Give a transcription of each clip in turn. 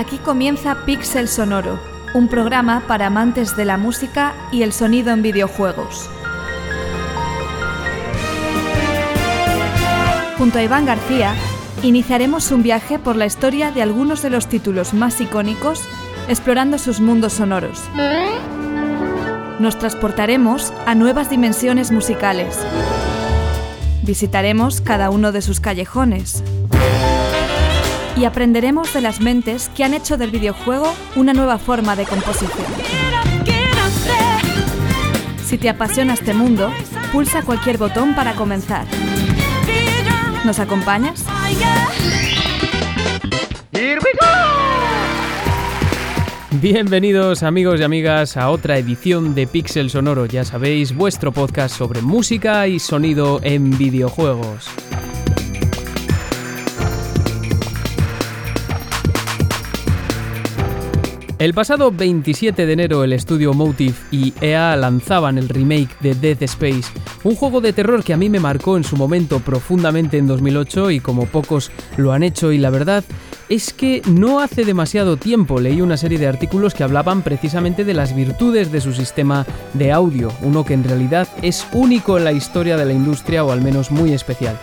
Aquí comienza Pixel Sonoro, un programa para amantes de la música y el sonido en videojuegos. Junto a Iván García, iniciaremos un viaje por la historia de algunos de los títulos más icónicos, explorando sus mundos sonoros. Nos transportaremos a nuevas dimensiones musicales. Visitaremos cada uno de sus callejones, y aprenderemos de las mentes que han hecho del videojuego una nueva forma de composición. Si te apasiona este mundo, pulsa cualquier botón para comenzar. ¿Nos acompañas? Bienvenidos amigos y amigas a otra edición de Pixel Sonoro, ya sabéis, vuestro podcast sobre música y sonido en videojuegos. El pasado 27 de enero el estudio Motive y EA lanzaban el remake de Dead Space, un juego de terror que a mí me marcó en su momento profundamente en 2008 y como pocos lo han hecho y la verdad es que no hace demasiado tiempo leí una serie de artículos que hablaban precisamente de las virtudes de su sistema de audio, uno que en realidad es único en la historia de la industria o al menos muy especial.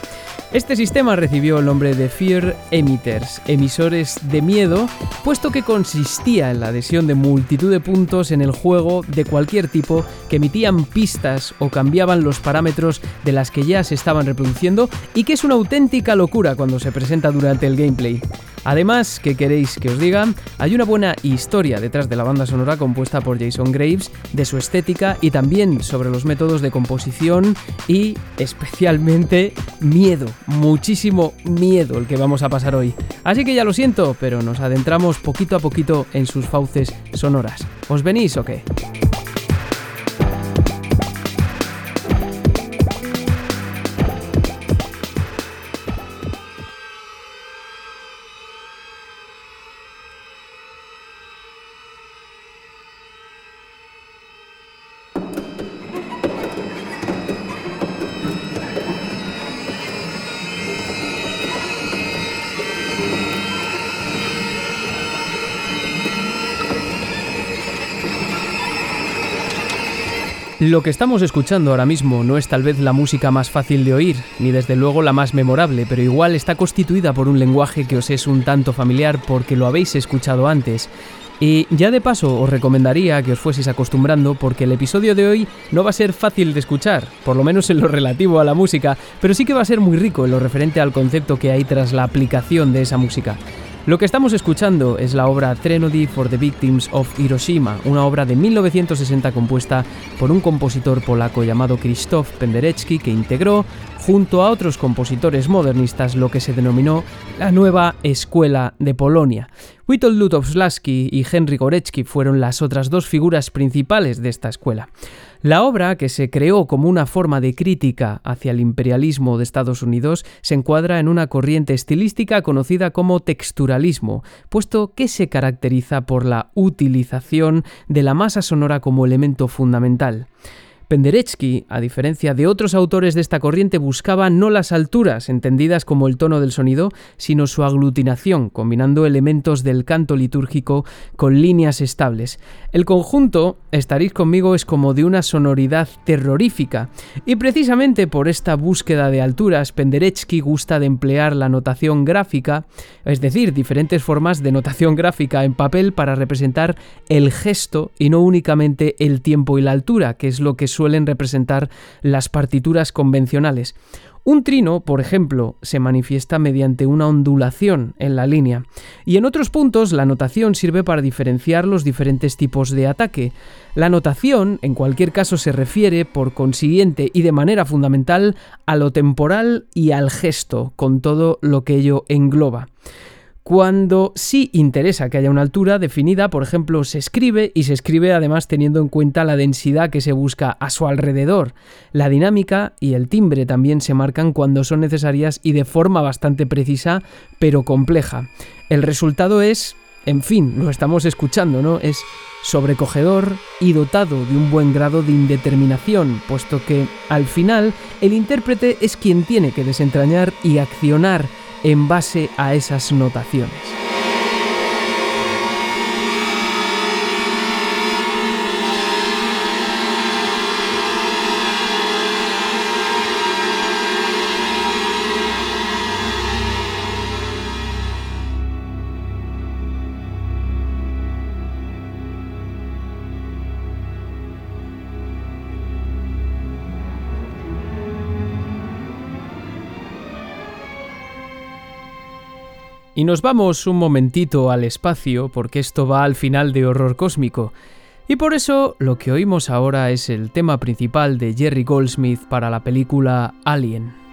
Este sistema recibió el nombre de Fear Emitters, emisores de miedo, puesto que consistía en la adhesión de multitud de puntos en el juego de cualquier tipo que emitían pistas o cambiaban los parámetros de las que ya se estaban reproduciendo y que es una auténtica locura cuando se presenta durante el gameplay. Además, ¿qué queréis que os diga? Hay una buena historia detrás de la banda sonora compuesta por Jason Graves, de su estética y también sobre los métodos de composición y especialmente miedo, muchísimo miedo el que vamos a pasar hoy. Así que ya lo siento, pero nos adentramos poquito a poquito en sus fauces sonoras. ¿Os venís o qué? Lo que estamos escuchando ahora mismo no es tal vez la música más fácil de oír, ni desde luego la más memorable, pero igual está constituida por un lenguaje que os es un tanto familiar porque lo habéis escuchado antes. Y ya de paso os recomendaría que os fueseis acostumbrando porque el episodio de hoy no va a ser fácil de escuchar, por lo menos en lo relativo a la música, pero sí que va a ser muy rico en lo referente al concepto que hay tras la aplicación de esa música. Lo que estamos escuchando es la obra Trenody for the Victims of Hiroshima, una obra de 1960 compuesta por un compositor polaco llamado Krzysztof Penderecki que integró, junto a otros compositores modernistas, lo que se denominó la Nueva Escuela de Polonia. Witold Lutowski y Henry Gorecki fueron las otras dos figuras principales de esta escuela. La obra, que se creó como una forma de crítica hacia el imperialismo de Estados Unidos, se encuadra en una corriente estilística conocida como texturalismo, puesto que se caracteriza por la utilización de la masa sonora como elemento fundamental. Penderecki, a diferencia de otros autores de esta corriente, buscaba no las alturas, entendidas como el tono del sonido, sino su aglutinación, combinando elementos del canto litúrgico con líneas estables. El conjunto, estaréis conmigo, es como de una sonoridad terrorífica, y precisamente por esta búsqueda de alturas, Penderecki gusta de emplear la notación gráfica, es decir, diferentes formas de notación gráfica en papel para representar el gesto y no únicamente el tiempo y la altura, que es lo que suelen representar las partituras convencionales. Un trino, por ejemplo, se manifiesta mediante una ondulación en la línea, y en otros puntos la notación sirve para diferenciar los diferentes tipos de ataque. La notación, en cualquier caso, se refiere, por consiguiente y de manera fundamental, a lo temporal y al gesto, con todo lo que ello engloba. Cuando sí interesa que haya una altura definida, por ejemplo, se escribe y se escribe además teniendo en cuenta la densidad que se busca a su alrededor. La dinámica y el timbre también se marcan cuando son necesarias y de forma bastante precisa, pero compleja. El resultado es, en fin, lo estamos escuchando, ¿no? Es sobrecogedor y dotado de un buen grado de indeterminación, puesto que, al final, el intérprete es quien tiene que desentrañar y accionar en base a esas notaciones. Y nos vamos un momentito al espacio porque esto va al final de Horror Cósmico. Y por eso lo que oímos ahora es el tema principal de Jerry Goldsmith para la película Alien.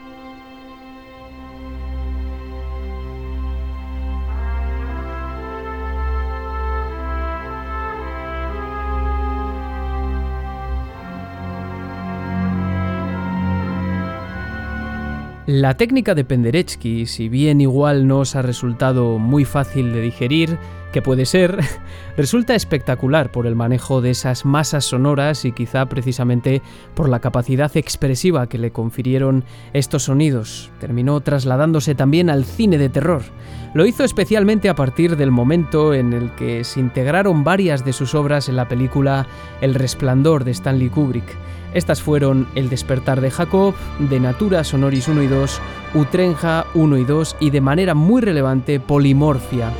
La técnica de Penderecki, si bien igual no os ha resultado muy fácil de digerir, que puede ser, resulta espectacular por el manejo de esas masas sonoras y quizá precisamente por la capacidad expresiva que le confirieron estos sonidos. Terminó trasladándose también al cine de terror. Lo hizo especialmente a partir del momento en el que se integraron varias de sus obras en la película El Resplandor de Stanley Kubrick. Estas fueron El despertar de Jacob, De Natura Sonoris 1 y 2, Utrenja 1 y 2 y de manera muy relevante Polimorfia.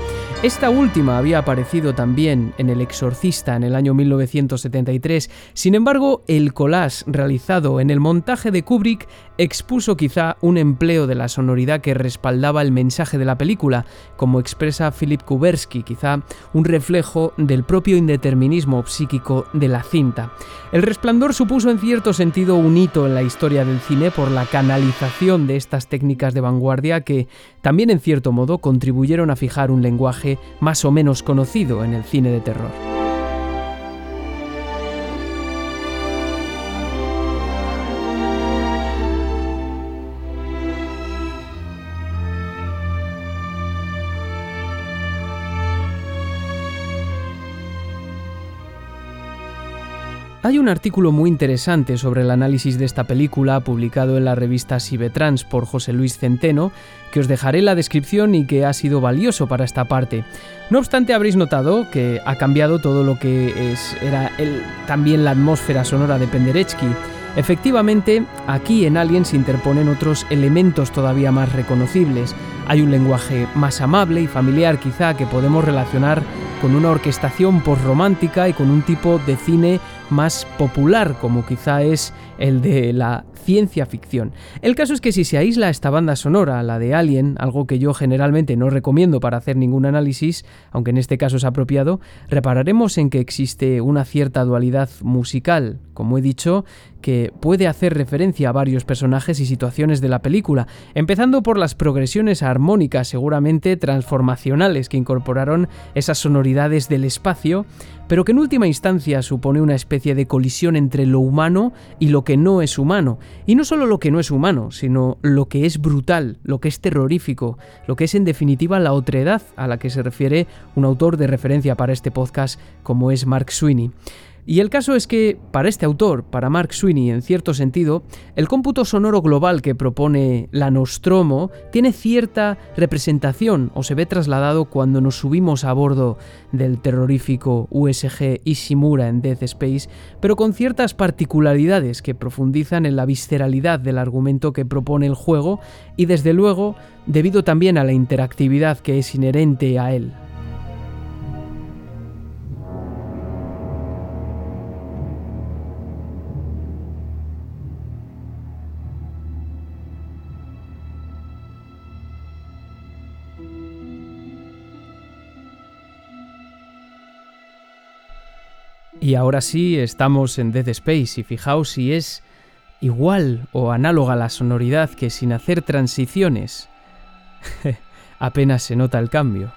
Esta última había aparecido también en El Exorcista en el año 1973, sin embargo, el collage realizado en el montaje de Kubrick expuso quizá un empleo de la sonoridad que respaldaba el mensaje de la película, como expresa Philip Kubersky, quizá un reflejo del propio indeterminismo psíquico de la cinta. El resplandor supuso en cierto sentido un hito en la historia del cine por la canalización de estas técnicas de vanguardia que también en cierto modo contribuyeron a fijar un lenguaje más o menos conocido en el cine de terror. Hay un artículo muy interesante sobre el análisis de esta película publicado en la revista Cibetrans por José Luis Centeno, que os dejaré en la descripción y que ha sido valioso para esta parte. No obstante, habréis notado que ha cambiado todo lo que es, era también la atmósfera sonora de Penderecki. Efectivamente, aquí en Alien se interponen otros elementos todavía más reconocibles. Hay un lenguaje más amable y familiar quizá que podemos relacionar con una orquestación postromántica y con un tipo de cine más popular, como quizá es el de la ciencia ficción. El caso es que si se aísla esta banda sonora, la de Alien, algo que yo generalmente no recomiendo para hacer ningún análisis, aunque en este caso es apropiado, repararemos en que existe una cierta dualidad musical, como he dicho, que puede hacer referencia a varios personajes y situaciones de la película, empezando por las progresiones armónicas seguramente transformacionales que incorporaron esas sonoridades del espacio, pero que en última instancia supone una especie de colisión entre lo humano y lo que no es humano. Y no solo lo que no es humano, sino lo que es brutal, lo que es terrorífico, lo que es en definitiva la otredad a la que se refiere un autor de referencia para este podcast como es Mark Sweeney. Y el caso es que, para este autor, para Mark Sweeney en cierto sentido, el cómputo sonoro global que propone la Nostromo tiene cierta representación o se ve trasladado cuando nos subimos a bordo del terrorífico USG Ishimura en Death Space, pero con ciertas particularidades que profundizan en la visceralidad del argumento que propone el juego y desde luego debido también a la interactividad que es inherente a él. Y ahora sí, estamos en Dead Space y fijaos si es igual o análoga la sonoridad que sin hacer transiciones. apenas se nota el cambio.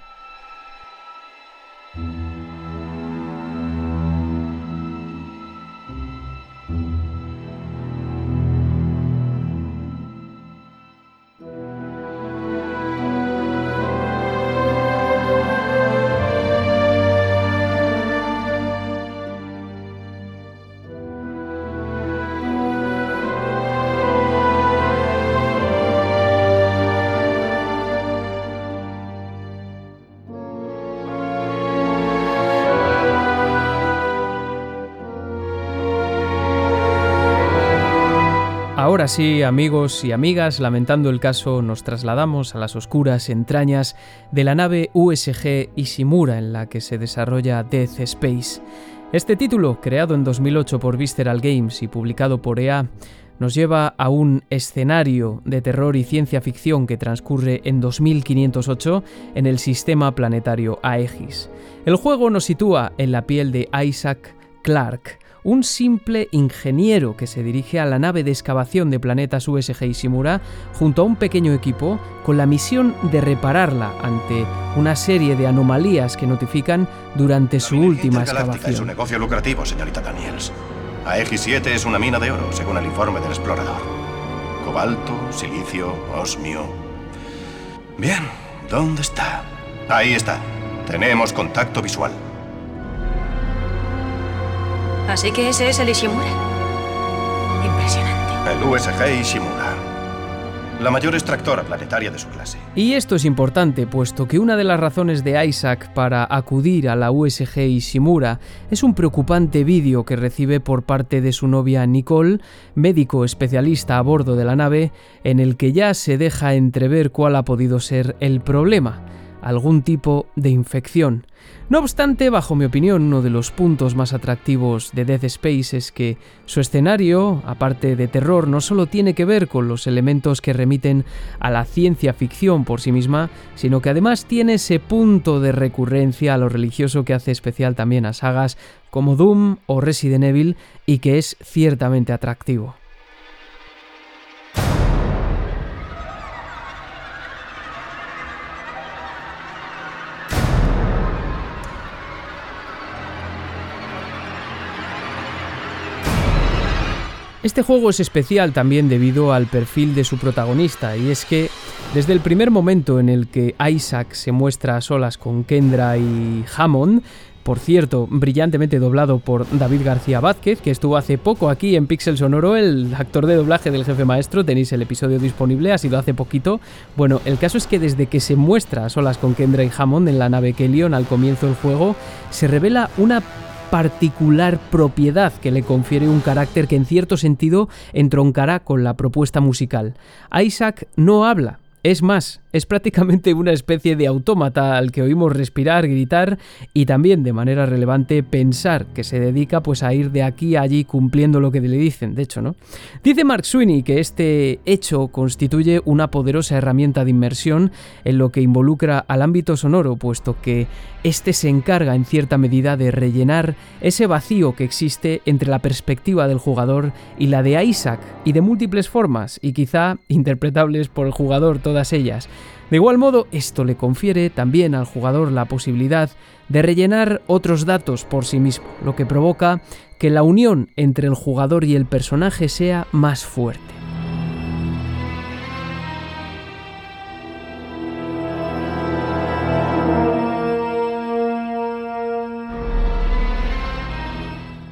Ahora sí, amigos y amigas, lamentando el caso, nos trasladamos a las oscuras entrañas de la nave USG Ishimura en la que se desarrolla Death Space. Este título, creado en 2008 por Visceral Games y publicado por EA, nos lleva a un escenario de terror y ciencia ficción que transcurre en 2508 en el sistema planetario Aegis. El juego nos sitúa en la piel de Isaac Clarke, un simple ingeniero que se dirige a la nave de excavación de planetas USG Ishimura junto a un pequeño equipo con la misión de repararla ante una serie de anomalías que notifican durante su última excavación. Es un negocio lucrativo, señorita Daniels. Aegis 7 es una mina de oro, según el informe del explorador. Cobalto, silicio, osmio. Bien, ¿dónde está? Ahí está. Tenemos contacto visual. Así que ese es el Ishimura. Impresionante. El USG Ishimura. La mayor extractora planetaria de su clase. Y esto es importante, puesto que una de las razones de Isaac para acudir a la USG Ishimura es un preocupante vídeo que recibe por parte de su novia Nicole, médico especialista a bordo de la nave, en el que ya se deja entrever cuál ha podido ser el problema algún tipo de infección. No obstante, bajo mi opinión, uno de los puntos más atractivos de Death Space es que su escenario, aparte de terror, no solo tiene que ver con los elementos que remiten a la ciencia ficción por sí misma, sino que además tiene ese punto de recurrencia a lo religioso que hace especial también a sagas como Doom o Resident Evil y que es ciertamente atractivo. Este juego es especial también debido al perfil de su protagonista, y es que desde el primer momento en el que Isaac se muestra a solas con Kendra y Hammond, por cierto, brillantemente doblado por David García Vázquez, que estuvo hace poco aquí en Pixel Sonoro, el actor de doblaje del jefe maestro. Tenéis el episodio disponible, ha sido hace poquito. Bueno, el caso es que desde que se muestra a solas con Kendra y Hammond en la nave Kellion al comienzo del juego, se revela una particular propiedad que le confiere un carácter que en cierto sentido entroncará con la propuesta musical. Isaac no habla, es más, es prácticamente una especie de autómata al que oímos respirar, gritar y también de manera relevante pensar que se dedica pues a ir de aquí a allí cumpliendo lo que le dicen, de hecho, ¿no? Dice Mark Sweeney que este hecho constituye una poderosa herramienta de inmersión en lo que involucra al ámbito sonoro, puesto que este se encarga en cierta medida de rellenar ese vacío que existe entre la perspectiva del jugador y la de Isaac y de múltiples formas y quizá interpretables por el jugador todas ellas. De igual modo, esto le confiere también al jugador la posibilidad de rellenar otros datos por sí mismo, lo que provoca que la unión entre el jugador y el personaje sea más fuerte.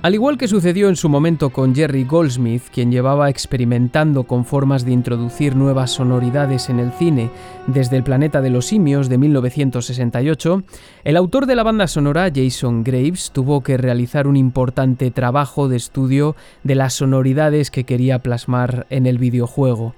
Al igual que sucedió en su momento con Jerry Goldsmith, quien llevaba experimentando con formas de introducir nuevas sonoridades en el cine desde El planeta de los simios de 1968, el autor de la banda sonora, Jason Graves, tuvo que realizar un importante trabajo de estudio de las sonoridades que quería plasmar en el videojuego.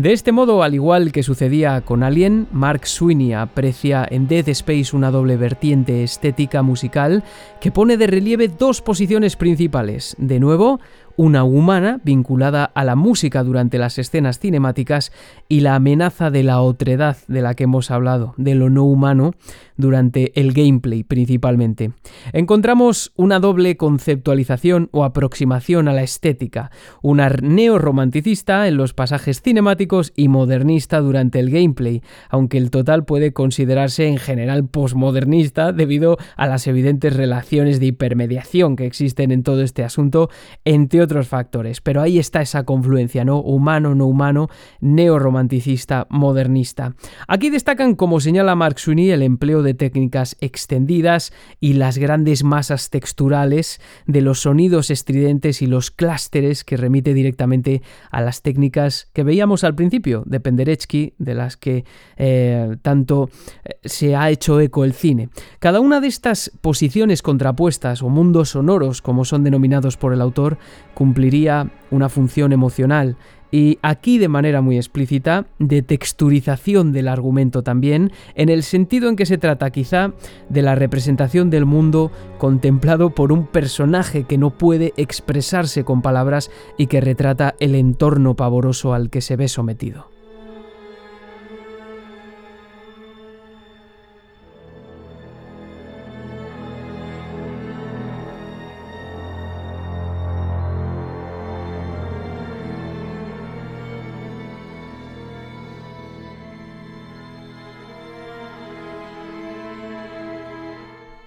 De este modo, al igual que sucedía con Alien, Mark Sweeney aprecia en Dead Space una doble vertiente estética musical que pone de relieve dos posiciones principales. De nuevo, una humana vinculada a la música durante las escenas cinemáticas y la amenaza de la otredad de la que hemos hablado, de lo no humano, durante el gameplay principalmente. Encontramos una doble conceptualización o aproximación a la estética, una neorromanticista en los pasajes cinemáticos y modernista durante el gameplay, aunque el total puede considerarse en general posmodernista debido a las evidentes relaciones de hipermediación que existen en todo este asunto, entre otros factores. Pero ahí está esa confluencia, ¿no? Humano, no humano, neorromanticista, modernista. Aquí destacan, como señala Mark Sweeney, el empleo de técnicas extendidas y las grandes masas texturales de los sonidos estridentes y los clústeres que remite directamente a las técnicas que veíamos al principio de Penderecki, de las que eh, tanto eh, se ha hecho eco el cine. Cada una de estas posiciones contrapuestas o mundos sonoros, como son denominados por el autor, cumpliría una función emocional y aquí de manera muy explícita de texturización del argumento también, en el sentido en que se trata quizá de la representación del mundo contemplado por un personaje que no puede expresarse con palabras y que retrata el entorno pavoroso al que se ve sometido.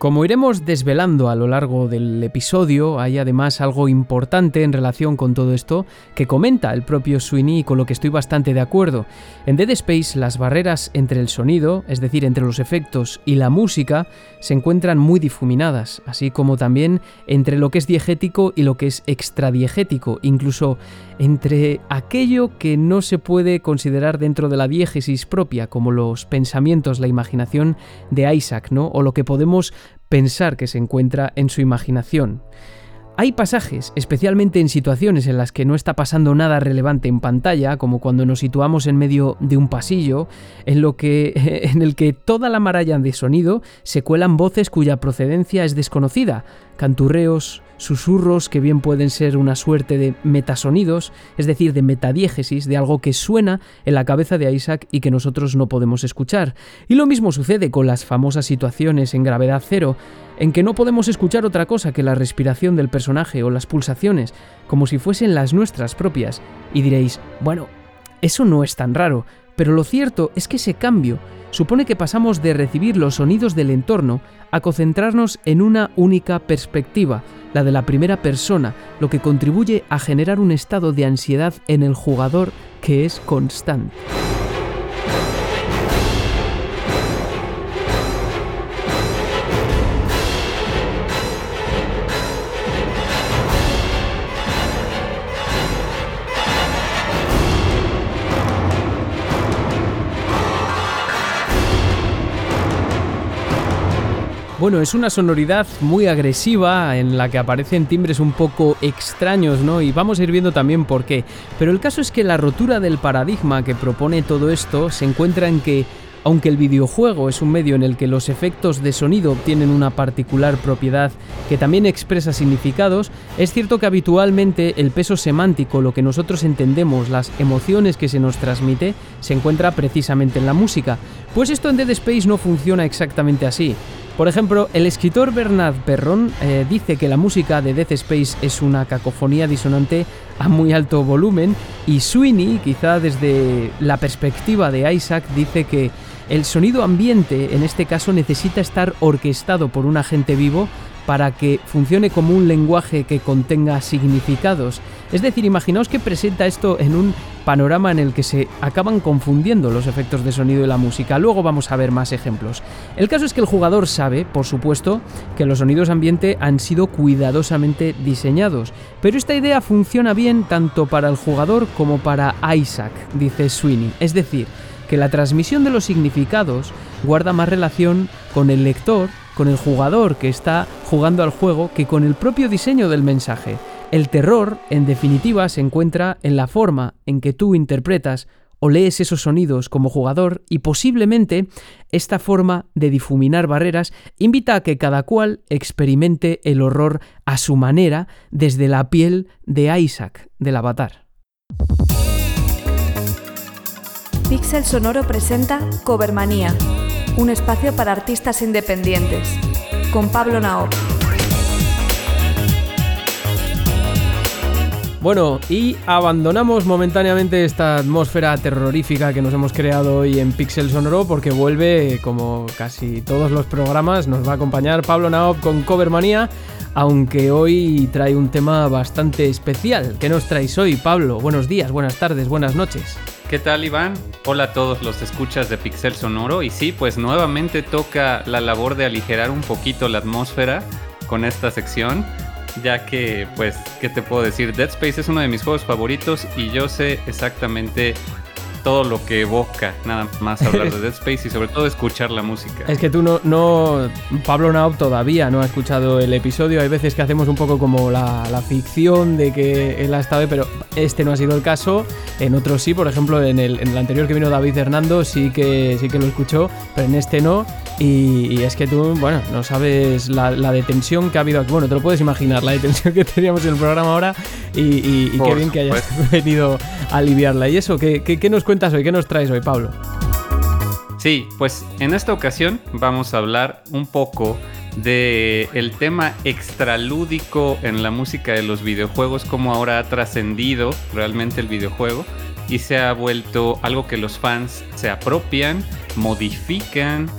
Como iremos desvelando a lo largo del episodio, hay además algo importante en relación con todo esto que comenta el propio Sweeney y con lo que estoy bastante de acuerdo. En Dead Space las barreras entre el sonido, es decir, entre los efectos y la música, se encuentran muy difuminadas, así como también entre lo que es diegético y lo que es extradiegético, incluso entre aquello que no se puede considerar dentro de la diégesis propia, como los pensamientos, la imaginación de Isaac, ¿no? O lo que podemos pensar que se encuentra en su imaginación. Hay pasajes, especialmente en situaciones en las que no está pasando nada relevante en pantalla, como cuando nos situamos en medio de un pasillo, en, lo que, en el que toda la maralla de sonido se cuelan voces cuya procedencia es desconocida, canturreos, susurros que bien pueden ser una suerte de metasonidos, es decir, de metadiégesis, de algo que suena en la cabeza de Isaac y que nosotros no podemos escuchar. Y lo mismo sucede con las famosas situaciones en gravedad cero, en que no podemos escuchar otra cosa que la respiración del personaje o las pulsaciones, como si fuesen las nuestras propias. Y diréis, bueno, eso no es tan raro, pero lo cierto es que ese cambio supone que pasamos de recibir los sonidos del entorno a concentrarnos en una única perspectiva, la de la primera persona, lo que contribuye a generar un estado de ansiedad en el jugador que es constante. Bueno, es una sonoridad muy agresiva en la que aparecen timbres un poco extraños, ¿no? Y vamos a ir viendo también por qué. Pero el caso es que la rotura del paradigma que propone todo esto se encuentra en que aunque el videojuego es un medio en el que los efectos de sonido obtienen una particular propiedad que también expresa significados, es cierto que habitualmente el peso semántico, lo que nosotros entendemos, las emociones que se nos transmite, se encuentra precisamente en la música. Pues esto en Dead Space no funciona exactamente así. Por ejemplo, el escritor Bernard Perron eh, dice que la música de Death Space es una cacofonía disonante a muy alto volumen y Sweeney, quizá desde la perspectiva de Isaac, dice que el sonido ambiente en este caso necesita estar orquestado por un agente vivo para que funcione como un lenguaje que contenga significados. Es decir, imaginaos que presenta esto en un panorama en el que se acaban confundiendo los efectos de sonido y la música. Luego vamos a ver más ejemplos. El caso es que el jugador sabe, por supuesto, que los sonidos ambiente han sido cuidadosamente diseñados, pero esta idea funciona bien tanto para el jugador como para Isaac, dice Sweeney. Es decir, que la transmisión de los significados guarda más relación con el lector, con el jugador que está jugando al juego, que con el propio diseño del mensaje. El terror, en definitiva, se encuentra en la forma en que tú interpretas o lees esos sonidos como jugador y posiblemente esta forma de difuminar barreras invita a que cada cual experimente el horror a su manera desde la piel de Isaac del avatar. Pixel Sonoro presenta Covermanía, un espacio para artistas independientes, con Pablo Naop. Bueno, y abandonamos momentáneamente esta atmósfera terrorífica que nos hemos creado hoy en Pixel Sonoro porque vuelve, como casi todos los programas, nos va a acompañar Pablo Naop con Covermanía, aunque hoy trae un tema bastante especial. ¿Qué nos traéis hoy, Pablo? Buenos días, buenas tardes, buenas noches. ¿Qué tal, Iván? Hola a todos los escuchas de Pixel Sonoro. Y sí, pues nuevamente toca la labor de aligerar un poquito la atmósfera con esta sección ya que, pues, ¿qué te puedo decir? Dead Space es uno de mis juegos favoritos y yo sé exactamente todo lo que evoca nada más hablar de Dead Space y sobre todo escuchar la música. Es que tú no, no Pablo Naop todavía no ha escuchado el episodio. Hay veces que hacemos un poco como la, ficción de que él ha estado, pero este no ha sido el caso. En otros sí, por ejemplo, en el, en el anterior que vino David Hernando sí que, sí que lo escuchó, pero en este no. Y, es que tú, bueno, no sabes la, la, detención que ha habido aquí. Bueno, te lo puedes imaginar, la detención que teníamos en el programa ahora y, qué bien que hayas venido a aliviarla. ¿Y eso? ¿qué, ¿qué, nos cuentas hoy? ¿Qué nos traes hoy, Pablo? Sí, pues en esta ocasión vamos a hablar un poco de el tema extralúdico en la música de los videojuegos, cómo ahora ha trascendido realmente el videojuego y se ha vuelto algo que los fans se apropian, modifican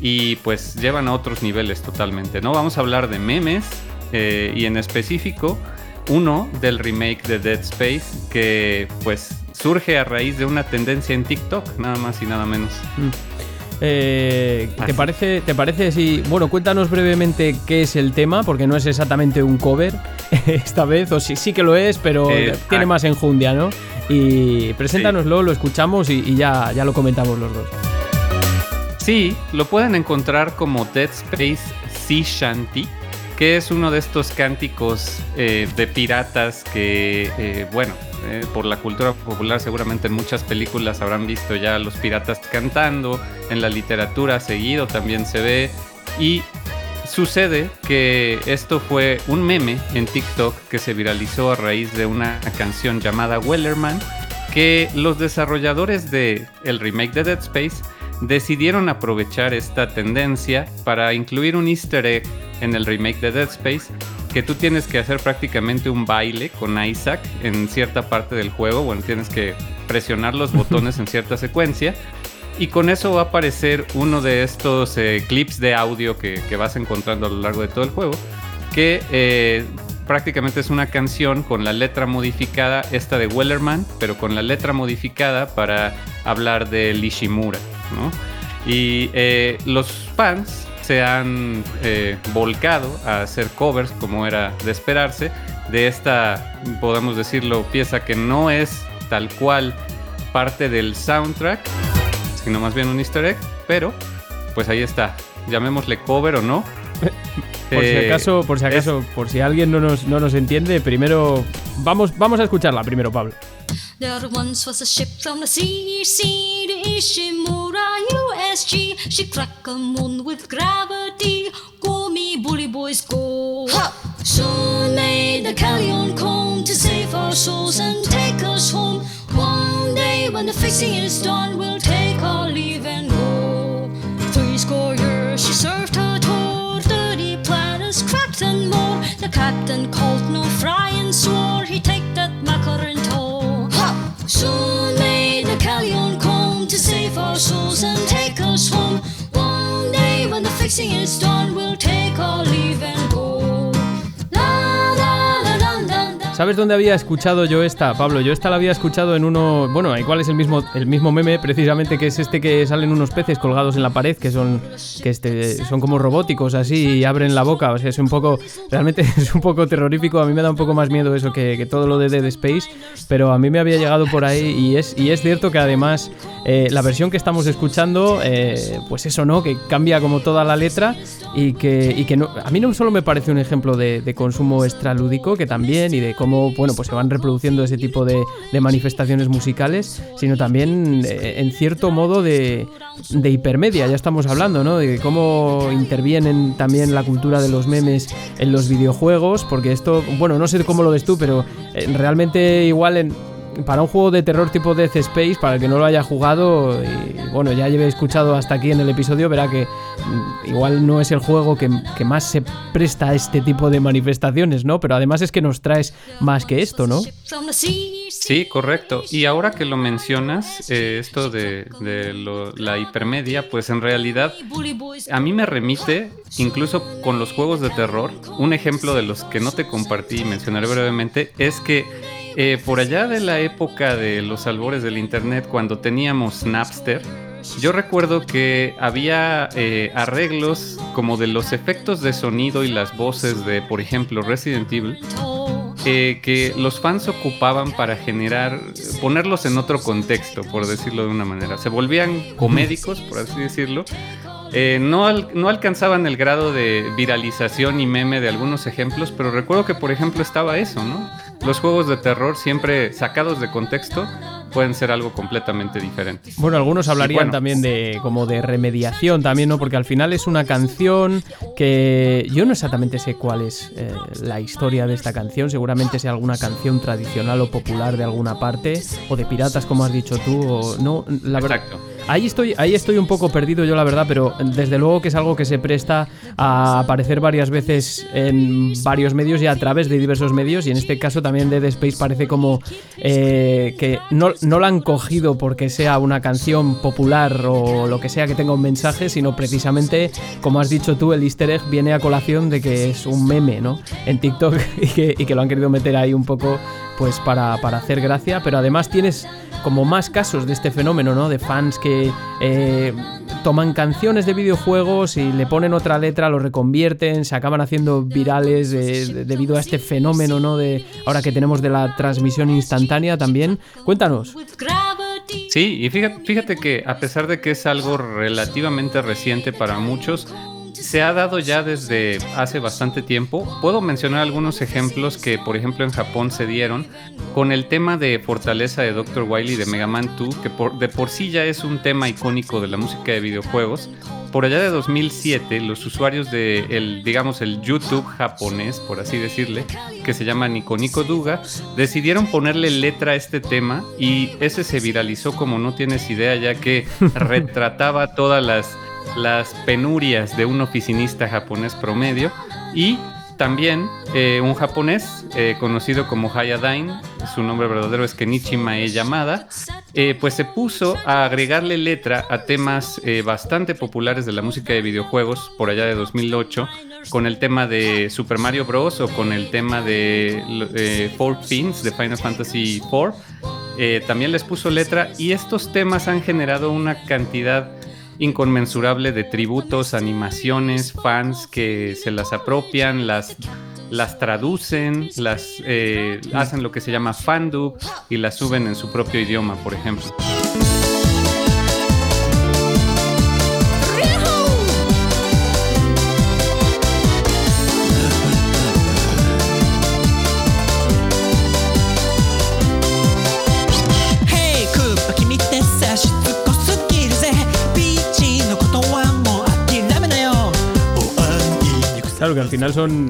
y pues llevan a otros niveles totalmente. No vamos a hablar de memes eh, y en específico uno del remake de Dead Space que pues surge a raíz de una tendencia en TikTok, nada más y nada menos. Mm. Eh, ¿te, parece, ¿Te parece si... Bueno, cuéntanos brevemente qué es el tema, porque no es exactamente un cover esta vez, o sí, sí que lo es, pero tiene más enjundia, ¿no? Y preséntanoslo, lo escuchamos y, ya, ya lo comentamos los dos. Sí, lo pueden encontrar como Dead Space Sea Shanty que es uno de estos cánticos eh, de piratas que, eh, bueno, eh, por la cultura popular seguramente en muchas películas habrán visto ya a los piratas cantando, en la literatura seguido también se ve. Y sucede que esto fue un meme en TikTok que se viralizó a raíz de una canción llamada Wellerman que los desarrolladores de el remake de Dead Space decidieron aprovechar esta tendencia para incluir un easter egg en el remake de Dead Space que tú tienes que hacer prácticamente un baile con Isaac en cierta parte del juego, bueno, tienes que presionar los botones en cierta secuencia y con eso va a aparecer uno de estos eh, clips de audio que, vas encontrando a lo largo de todo el juego, que eh, prácticamente es una canción con la letra modificada, esta de Wellerman, pero con la letra modificada para hablar de Lishimura, ¿no? Y eh, los fans se han eh, volcado a hacer covers, como era de esperarse, de esta, podemos decirlo, pieza que no es tal cual parte del soundtrack, sino más bien un easter egg, pero pues ahí está, llamémosle cover o no. por si eh, acaso, por si acaso, por si alguien no nos, no nos entiende, primero vamos, vamos a escucharla primero, Pablo. There once was a ship from the sea, sea to Ishimura, USG. She cracked a moon with gravity. Go me, bully boys, go. Ha! Soon may the Callion come to save our souls and take us home. One day when the fixing is done, we'll take our leave and go. Three score years she served her tour, thirty planets cracked and more. The captain called no fry and swore he'd take that macaron Soon may souls and take us home. One day when the fixing is done, ¿Sabes dónde había escuchado yo esta, Pablo? Yo esta la había escuchado en uno. Bueno, igual es el mismo, el mismo meme, precisamente, que es este que salen unos peces colgados en la pared, que son. que este, son como robóticos así y abren la boca. O sea, es un poco. Realmente es un poco terrorífico. A mí me da un poco más miedo eso que, todo lo de Dead Space. Pero a mí me había llegado por ahí. Y es, y es cierto que además eh, la versión que estamos escuchando, eh, pues eso, ¿no? Que cambia como toda la letra. Y que, y que a mí no solo me parece un ejemplo de, de consumo extralúdico, que también, y de cómo bueno, pues se van reproduciendo ese tipo de, manifestaciones musicales, sino también eh, en cierto modo de, hipermedia, ya estamos hablando, ¿no? De cómo intervienen también la cultura de los memes en los videojuegos, porque esto, bueno, no sé cómo lo ves tú, pero eh, realmente igual en para un juego de terror tipo Death Space, para el que no lo haya jugado, y bueno, ya lleve escuchado hasta aquí en el episodio, verá que mm, igual no es el juego que, más se presta a este tipo de manifestaciones, ¿no? Pero además es que nos traes más que esto, ¿no? Sí, correcto. Y ahora que lo mencionas, eh, esto de, la hipermedia, pues en realidad a mí me remite, incluso con los juegos de terror, un ejemplo de los que no te compartí y mencionaré brevemente, es que eh, por allá de la época de los albores del Internet, cuando teníamos Napster, yo recuerdo que había eh, arreglos como de los efectos de sonido y las voces de, por ejemplo, Resident Evil, eh, que los fans ocupaban para generar, ponerlos en otro contexto, por decirlo de una manera. Se volvían comédicos, por así decirlo. Eh, no, no alcanzaban el grado de viralización y meme de algunos ejemplos, pero recuerdo que, por ejemplo, estaba eso, ¿no? Los juegos de terror siempre sacados de contexto pueden ser algo completamente diferente. Bueno, algunos hablarían también de como de remediación también, ¿no? Porque al final es una canción que yo no exactamente sé cuál es eh, la historia de esta canción, seguramente sea alguna canción tradicional o popular de alguna parte o de piratas como has dicho tú o no, la verdad. Ahí estoy, ahí estoy un poco perdido yo la verdad, pero desde luego que es algo que se presta a aparecer varias veces en varios medios y a través de diversos medios y en este caso también Dead Space parece como eh, que no, no la han cogido porque sea una canción popular o lo que sea que tenga un mensaje, sino precisamente, como has dicho tú, el easter egg viene a colación de que es un meme, ¿no? En TikTok y que, y que lo han querido meter ahí un poco pues para, para hacer gracia, pero además tienes como más casos de este fenómeno, ¿no? De fans que eh, toman canciones de videojuegos y le ponen otra letra, lo reconvierten, se acaban haciendo virales debido a este fenómeno, ¿no? De ahora que tenemos de la transmisión instantánea también. Cuéntanos. Sí, y fíjate que a pesar de que es algo relativamente reciente para muchos, se ha dado ya desde hace bastante tiempo. Puedo mencionar algunos ejemplos que, por ejemplo, en Japón se dieron con el tema de Fortaleza de Dr. Wily de Mega Man 2, que de por sí ya es un tema icónico de la música de videojuegos. Por allá de 2007, los usuarios de el, digamos, el YouTube japonés, por así decirle, que se llama Nico Nico Duga, decidieron ponerle letra a este tema y ese se viralizó como no tienes idea, ya que retrataba todas las las penurias de un oficinista japonés promedio y también eh, un japonés eh, conocido como Hayadain, su nombre verdadero es Kenichi Mae Yamada, eh, pues se puso a agregarle letra a temas bastante populares de la música de videojuegos por allá de 2008, con el tema de Super Mario Bros. o con el tema de Four Pins de Final Fantasy IV. también les puso letra y estos temas han generado una cantidad inconmensurable de tributos, animaciones, fans que se las apropian, las, las traducen, las eh, hacen lo que se llama fandub y las suben en su propio idioma, por ejemplo. Al final son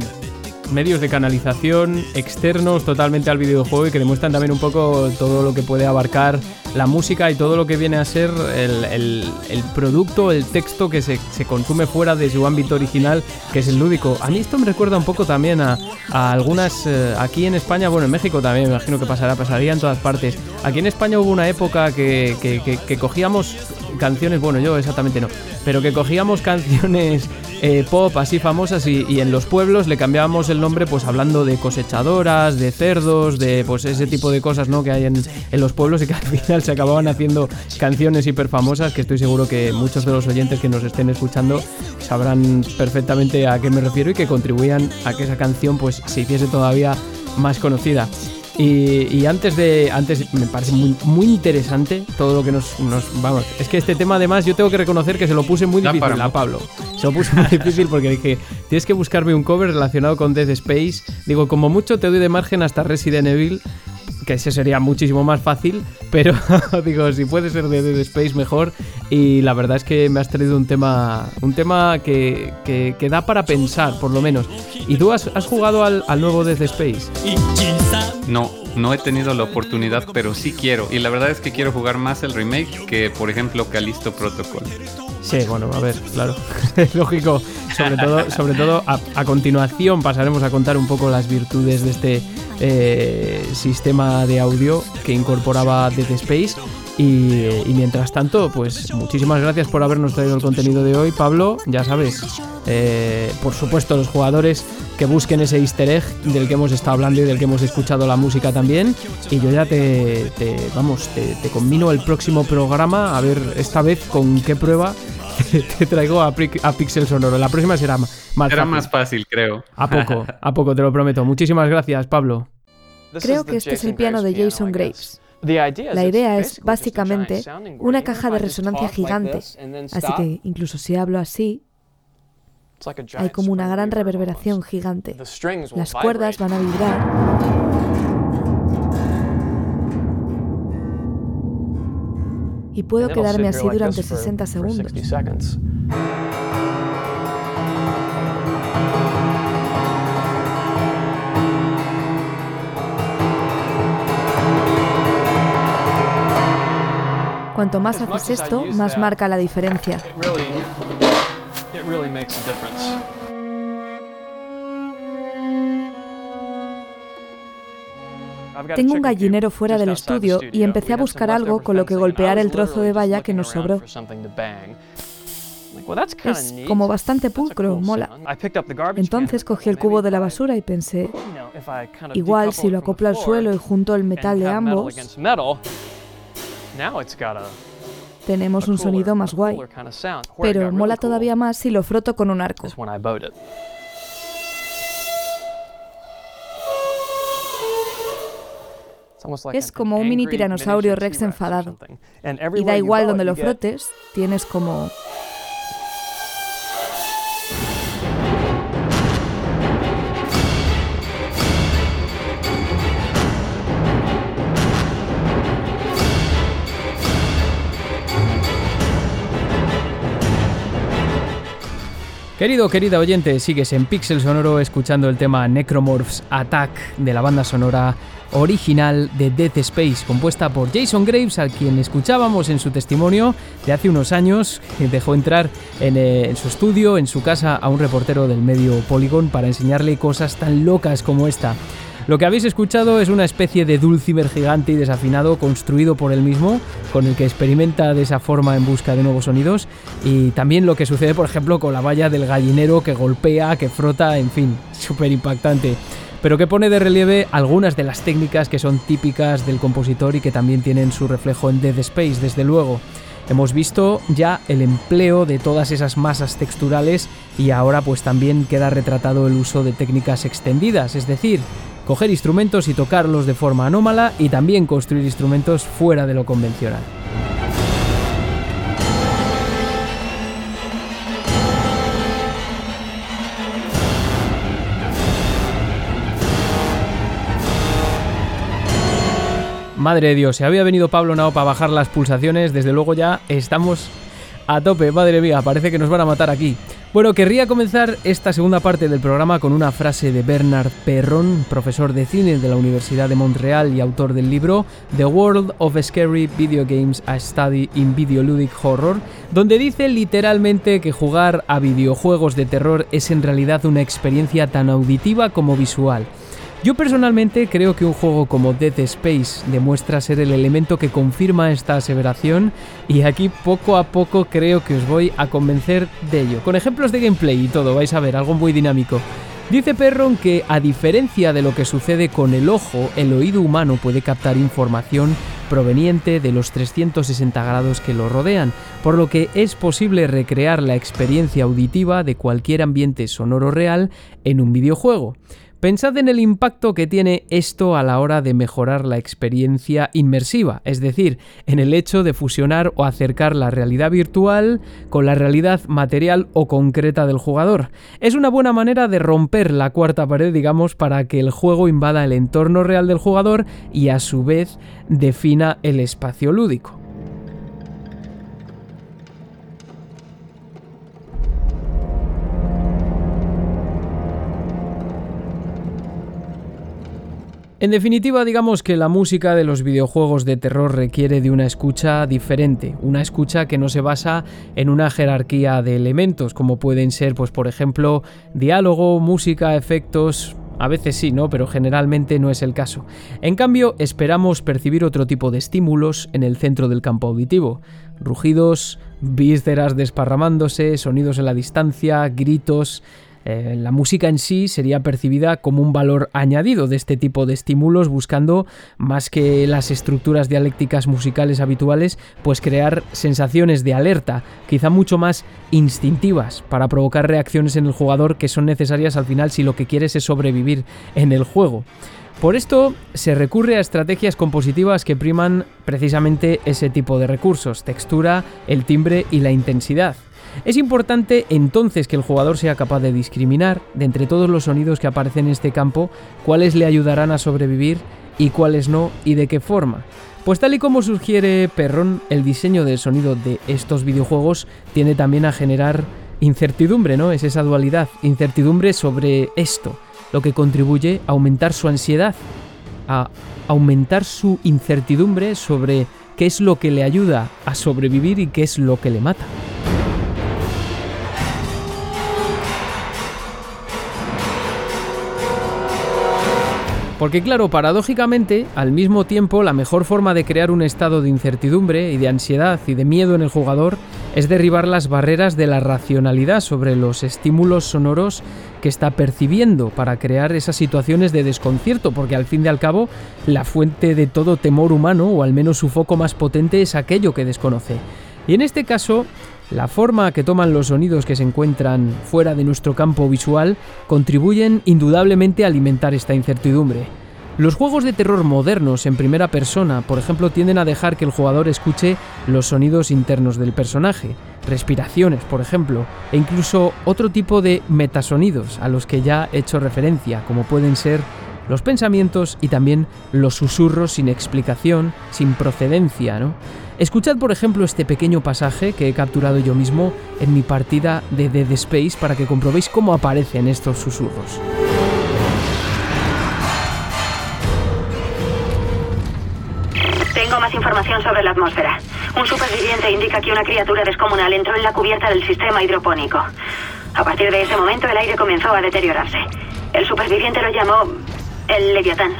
medios de canalización externos totalmente al videojuego y que demuestran también un poco todo lo que puede abarcar la música y todo lo que viene a ser el, producto, el texto que se, consume fuera de su ámbito original, que es el lúdico. A mí esto me recuerda un poco también a, algunas, eh, aquí en España, bueno, en México también, me imagino que pasará, pasaría en todas partes. Aquí en España hubo una época que, que cogíamos canciones, bueno, yo exactamente no, pero que cogíamos canciones eh, pop así famosas y, en los pueblos le cambiábamos el nombre pues hablando de cosechadoras, de cerdos, de pues ese tipo de cosas ¿no? que hay en, los pueblos y que al final se acababan haciendo canciones hiper famosas que estoy seguro que muchos de los oyentes que nos estén escuchando sabrán perfectamente a qué me refiero y que contribuían a que esa canción pues se hiciese todavía más conocida. Y, antes de. Antes me parece muy, muy interesante todo lo que nos, Vamos, es que este tema además yo tengo que reconocer que se lo puse muy difícil a Pablo. Se lo puse muy difícil porque dije, tienes que buscarme un cover relacionado con Death Space. Digo, como mucho te doy de margen hasta Resident Evil que ese sería muchísimo más fácil, pero digo, si puede ser de Dead Space mejor. Y la verdad es que me has traído un tema, un tema que, que, da para pensar, por lo menos. ¿Y tú has, jugado al, al, nuevo Dead Space? No, no he tenido la oportunidad, pero sí quiero. Y la verdad es que quiero jugar más el remake que, por ejemplo, Calisto Protocol. Sí, bueno, a ver, claro, es lógico. Sobre todo, sobre todo a, continuación pasaremos a contar un poco las virtudes de este eh, sistema de audio que incorporaba Dead Space. Y, mientras tanto, pues muchísimas gracias por habernos traído el contenido de hoy, Pablo. Ya sabes, eh, por supuesto, los jugadores que busquen ese easter egg del que hemos estado hablando y del que hemos escuchado la música también. Y yo ya te, vamos, te, te combino el próximo programa a ver esta vez con qué prueba te traigo a, a, Pixel Sonoro. La próxima será más Será más fácil, creo. A poco, a poco, te lo prometo. Muchísimas gracias, Pablo. Creo que este es el piano de Jason Graves. La idea es básicamente una caja de resonancia gigante, así que incluso si hablo así, hay como una gran reverberación gigante. Las cuerdas van a vibrar. Y puedo quedarme así durante 60 segundos. Cuanto más haces esto, más marca la diferencia. Tengo un gallinero fuera del estudio y empecé a buscar algo con lo que golpear el trozo de valla que nos sobró. Es como bastante pulcro, mola. Entonces cogí el cubo de la basura y pensé, igual si lo acoplo al suelo y junto el metal de ambos, tenemos un sonido más guay. Pero mola todavía más si lo froto con un arco. Es como un mini tiranosaurio rex enfadado. Y da igual donde lo frotes, tienes como Querido, querida oyente, sigues en Pixel Sonoro escuchando el tema Necromorphs Attack de la banda sonora original de Death Space, compuesta por Jason Graves, al quien escuchábamos en su testimonio de hace unos años, que dejó entrar en, eh, en, su estudio, en su casa, a un reportero del medio Polygon para enseñarle cosas tan locas como esta. Lo que habéis escuchado es una especie de dulcimer gigante y desafinado construido por él mismo, con el que experimenta de esa forma en busca de nuevos sonidos, y también lo que sucede, por ejemplo, con la valla del gallinero que golpea, que frota, en fin, súper impactante pero que pone de relieve algunas de las técnicas que son típicas del compositor y que también tienen su reflejo en Dead Space, desde luego. Hemos visto ya el empleo de todas esas masas texturales y ahora pues también queda retratado el uso de técnicas extendidas, es decir, coger instrumentos y tocarlos de forma anómala y también construir instrumentos fuera de lo convencional. Madre de Dios, se había venido Pablo Nao para bajar las pulsaciones, desde luego ya estamos a tope, madre mía, parece que nos van a matar aquí. Bueno, querría comenzar esta segunda parte del programa con una frase de Bernard Perron, profesor de cine de la Universidad de Montreal y autor del libro The World of Scary Video Games, a Study in Videoludic Horror, donde dice literalmente que jugar a videojuegos de terror es en realidad una experiencia tan auditiva como visual. Yo personalmente creo que un juego como Dead Space demuestra ser el elemento que confirma esta aseveración y aquí poco a poco creo que os voy a convencer de ello. Con ejemplos de gameplay y todo, vais a ver, algo muy dinámico. Dice Perron que, a diferencia de lo que sucede con el ojo, el oído humano puede captar información proveniente de los 360 grados que lo rodean, por lo que es posible recrear la experiencia auditiva de cualquier ambiente sonoro real en un videojuego. Pensad en el impacto que tiene esto a la hora de mejorar la experiencia inmersiva, es decir, en el hecho de fusionar o acercar la realidad virtual con la realidad material o concreta del jugador. Es una buena manera de romper la cuarta pared, digamos, para que el juego invada el entorno real del jugador y a su vez defina el espacio lúdico. En definitiva, digamos que la música de los videojuegos de terror requiere de una escucha diferente, una escucha que no se basa en una jerarquía de elementos, como pueden ser, pues por ejemplo, diálogo, música, efectos, a veces sí, ¿no? Pero generalmente no es el caso. En cambio, esperamos percibir otro tipo de estímulos en el centro del campo auditivo. Rugidos, vísceras desparramándose, sonidos en la distancia, gritos, eh, la música en sí sería percibida como un valor añadido de este tipo de estímulos, buscando más que las estructuras dialécticas musicales habituales, pues crear sensaciones de alerta, quizá mucho más instintivas, para provocar reacciones en el jugador que son necesarias al final si lo que quieres es sobrevivir en el juego. Por esto se recurre a estrategias compositivas que priman precisamente ese tipo de recursos, textura, el timbre y la intensidad. Es importante entonces que el jugador sea capaz de discriminar, de entre todos los sonidos que aparecen en este campo, cuáles le ayudarán a sobrevivir y cuáles no y de qué forma. Pues tal y como sugiere Perron, el diseño del sonido de estos videojuegos tiene también a generar incertidumbre, ¿no? Es esa dualidad, incertidumbre sobre esto, lo que contribuye a aumentar su ansiedad, a aumentar su incertidumbre sobre qué es lo que le ayuda a sobrevivir y qué es lo que le mata. Porque claro, paradójicamente, al mismo tiempo, la mejor forma de crear un estado de incertidumbre y de ansiedad y de miedo en el jugador es derribar las barreras de la racionalidad sobre los estímulos sonoros que está percibiendo para crear esas situaciones de desconcierto, porque al fin y al cabo la fuente de todo temor humano, o al menos su foco más potente, es aquello que desconoce. Y en este caso, la forma que toman los sonidos que se encuentran fuera de nuestro campo visual contribuyen indudablemente a alimentar esta incertidumbre. Los juegos de terror modernos en primera persona, por ejemplo, tienden a dejar que el jugador escuche los sonidos internos del personaje, respiraciones, por ejemplo, e incluso otro tipo de metasonidos a los que ya he hecho referencia, como pueden ser los pensamientos y también los susurros sin explicación, sin procedencia, ¿no? Escuchad, por ejemplo, este pequeño pasaje que he capturado yo mismo en mi partida de Dead Space para que comprobéis cómo aparecen estos susurros. Tengo más información sobre la atmósfera. Un superviviente indica que una criatura descomunal entró en la cubierta del sistema hidropónico. A partir de ese momento el aire comenzó a deteriorarse. El superviviente lo llamó el Leviatán.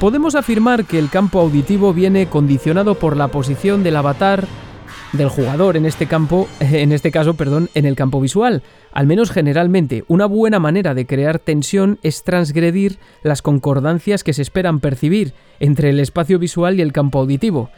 Podemos afirmar que el campo auditivo viene condicionado por la posición del avatar del jugador en este campo, en este caso, perdón, en el campo visual. Al menos generalmente, una buena manera de crear tensión es transgredir las concordancias que se esperan percibir entre el espacio visual y el campo auditivo.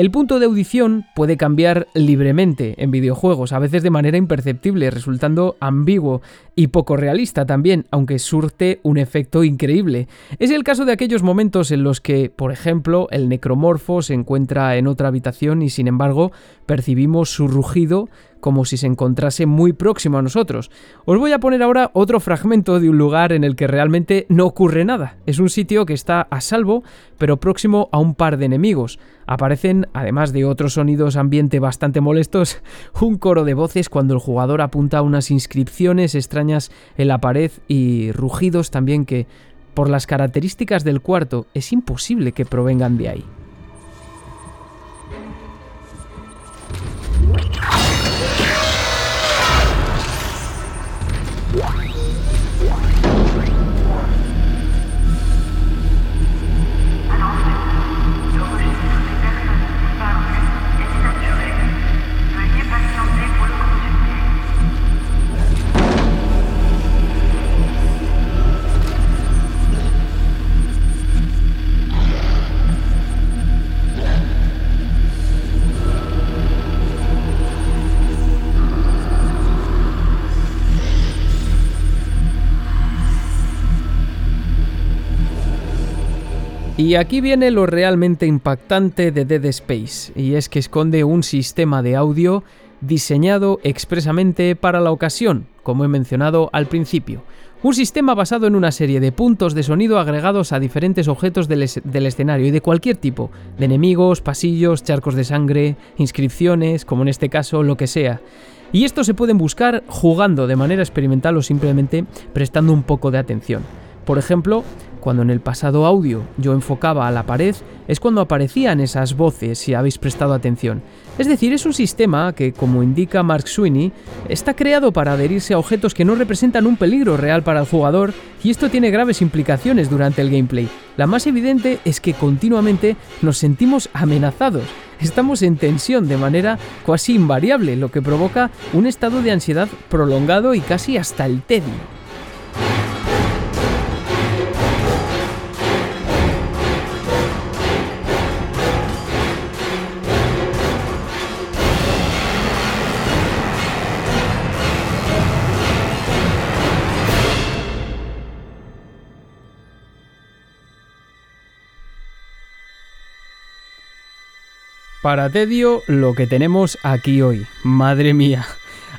El punto de audición puede cambiar libremente en videojuegos, a veces de manera imperceptible, resultando ambiguo y poco realista también, aunque surte un efecto increíble. Es el caso de aquellos momentos en los que, por ejemplo, el necromorfo se encuentra en otra habitación y sin embargo percibimos su rugido como si se encontrase muy próximo a nosotros. Os voy a poner ahora otro fragmento de un lugar en el que realmente no ocurre nada. Es un sitio que está a salvo, pero próximo a un par de enemigos. Aparecen, además de otros sonidos ambiente bastante molestos, un coro de voces cuando el jugador apunta unas inscripciones extrañas en la pared y rugidos también que, por las características del cuarto, es imposible que provengan de ahí. Y aquí viene lo realmente impactante de Dead Space, y es que esconde un sistema de audio diseñado expresamente para la ocasión, como he mencionado al principio. Un sistema basado en una serie de puntos de sonido agregados a diferentes objetos del, escenario y de cualquier tipo, de enemigos, pasillos, charcos de sangre, inscripciones, como en este caso, lo que sea. Y esto se pueden buscar jugando de manera experimental o simplemente prestando un poco de atención. Por ejemplo, cuando en el pasado audio yo enfocaba a la pared, es cuando aparecían esas voces, si habéis prestado atención. Es decir, es un sistema que, como indica Mark Sweeney, está creado para adherirse a objetos que no representan un peligro real para el jugador y esto tiene graves implicaciones durante el gameplay. La más evidente es que continuamente nos sentimos amenazados. Estamos en tensión de manera casi invariable, lo que provoca un estado de ansiedad prolongado y casi hasta el tedio. Para Tedio, lo que tenemos aquí hoy. Madre mía.